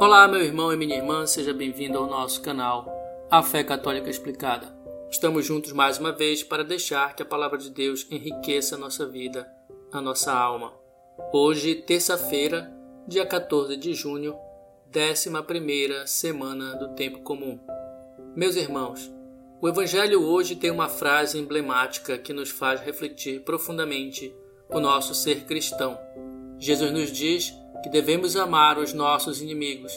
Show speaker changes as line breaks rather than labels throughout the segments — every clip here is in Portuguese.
Olá, meu irmão e minha irmã, seja bem-vindo ao nosso canal A Fé Católica Explicada. Estamos juntos mais uma vez para deixar que a palavra de Deus enriqueça a nossa vida, a nossa alma. Hoje, terça-feira, dia 14 de junho, 11 semana do tempo comum. Meus irmãos, o evangelho hoje tem uma frase emblemática que nos faz refletir profundamente o nosso ser cristão. Jesus nos diz que devemos amar os nossos inimigos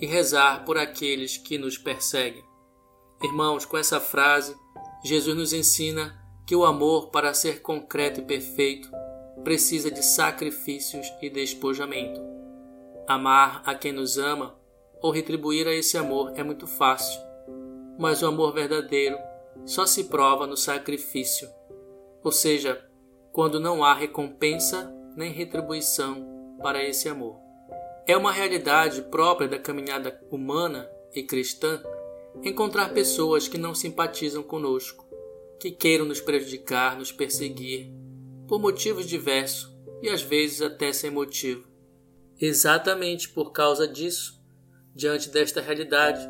e rezar por aqueles que nos perseguem. Irmãos, com essa frase, Jesus nos ensina que o amor, para ser concreto e perfeito, precisa de sacrifícios e despojamento. Amar a quem nos ama ou retribuir a esse amor é muito fácil, mas o amor verdadeiro só se prova no sacrifício, ou seja, quando não há recompensa nem retribuição para esse amor. É uma realidade própria da caminhada humana e cristã encontrar pessoas que não simpatizam conosco, que queiram nos prejudicar, nos perseguir, por motivos diversos e às vezes até sem motivo. Exatamente por causa disso, diante desta realidade,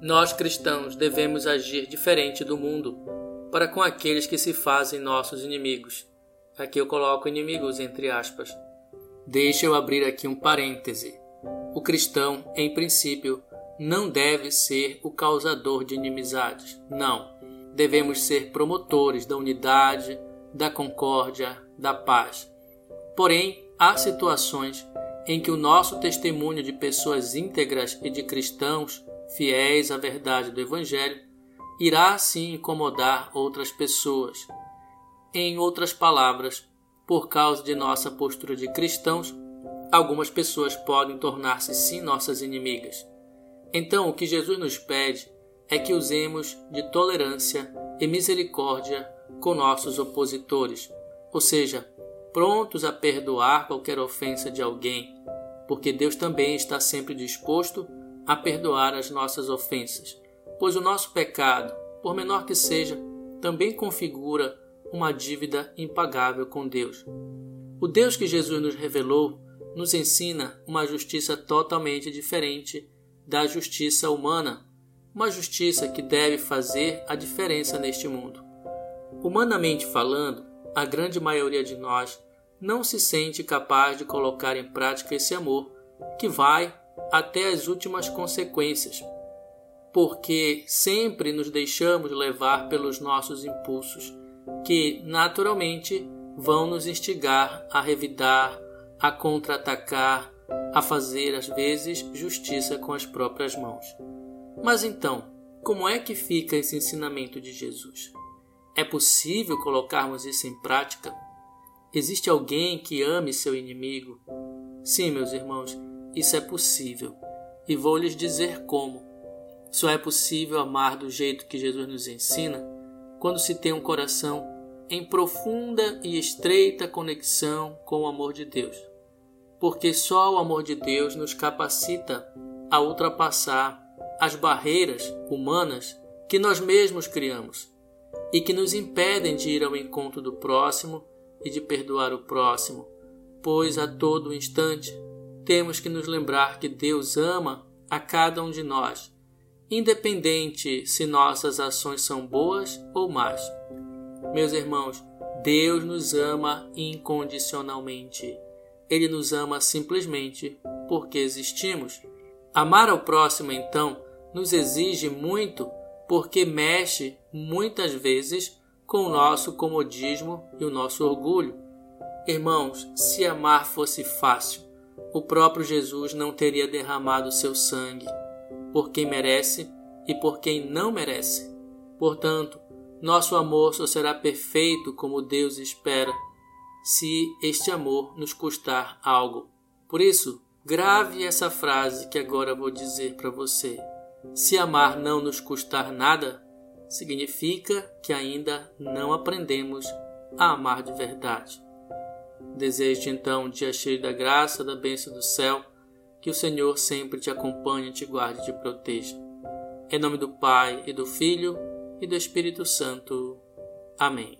nós cristãos devemos agir diferente do mundo para com aqueles que se fazem nossos inimigos. Aqui eu coloco inimigos entre aspas Deixa eu abrir aqui um parêntese. O cristão, em princípio, não deve ser o causador de inimizades. Não. Devemos ser promotores da unidade, da concórdia, da paz. Porém, há situações em que o nosso testemunho de pessoas íntegras e de cristãos fiéis à verdade do Evangelho irá sim incomodar outras pessoas. Em outras palavras, por causa de nossa postura de cristãos, algumas pessoas podem tornar-se sim nossas inimigas. Então, o que Jesus nos pede é que usemos de tolerância e misericórdia com nossos opositores, ou seja, prontos a perdoar qualquer ofensa de alguém, porque Deus também está sempre disposto a perdoar as nossas ofensas, pois o nosso pecado, por menor que seja, também configura uma dívida impagável com Deus. O Deus que Jesus nos revelou nos ensina uma justiça totalmente diferente da justiça humana, uma justiça que deve fazer a diferença neste mundo. Humanamente falando, a grande maioria de nós não se sente capaz de colocar em prática esse amor, que vai até as últimas consequências, porque sempre nos deixamos levar pelos nossos impulsos que naturalmente vão nos instigar a revidar, a contra-atacar, a fazer às vezes justiça com as próprias mãos. Mas então, como é que fica esse ensinamento de Jesus? É possível colocarmos isso em prática? Existe alguém que ame seu inimigo? Sim, meus irmãos, isso é possível. E vou lhes dizer como. Só é possível amar do jeito que Jesus nos ensina quando se tem um coração em profunda e estreita conexão com o amor de Deus. Porque só o amor de Deus nos capacita a ultrapassar as barreiras humanas que nós mesmos criamos e que nos impedem de ir ao encontro do próximo e de perdoar o próximo, pois a todo instante temos que nos lembrar que Deus ama a cada um de nós independente se nossas ações são boas ou más. Meus irmãos, Deus nos ama incondicionalmente. Ele nos ama simplesmente porque existimos. Amar ao próximo, então, nos exige muito porque mexe muitas vezes com o nosso comodismo e o nosso orgulho. Irmãos, se amar fosse fácil, o próprio Jesus não teria derramado seu sangue por quem merece e por quem não merece. Portanto, nosso amor só será perfeito como Deus espera, se este amor nos custar algo. Por isso, grave essa frase que agora vou dizer para você. Se amar não nos custar nada, significa que ainda não aprendemos a amar de verdade. Desejo então um dia cheio da graça, da bênção do céu que o Senhor sempre te acompanhe, te guarde e te proteja. Em nome do Pai, e do Filho, e do Espírito Santo. Amém.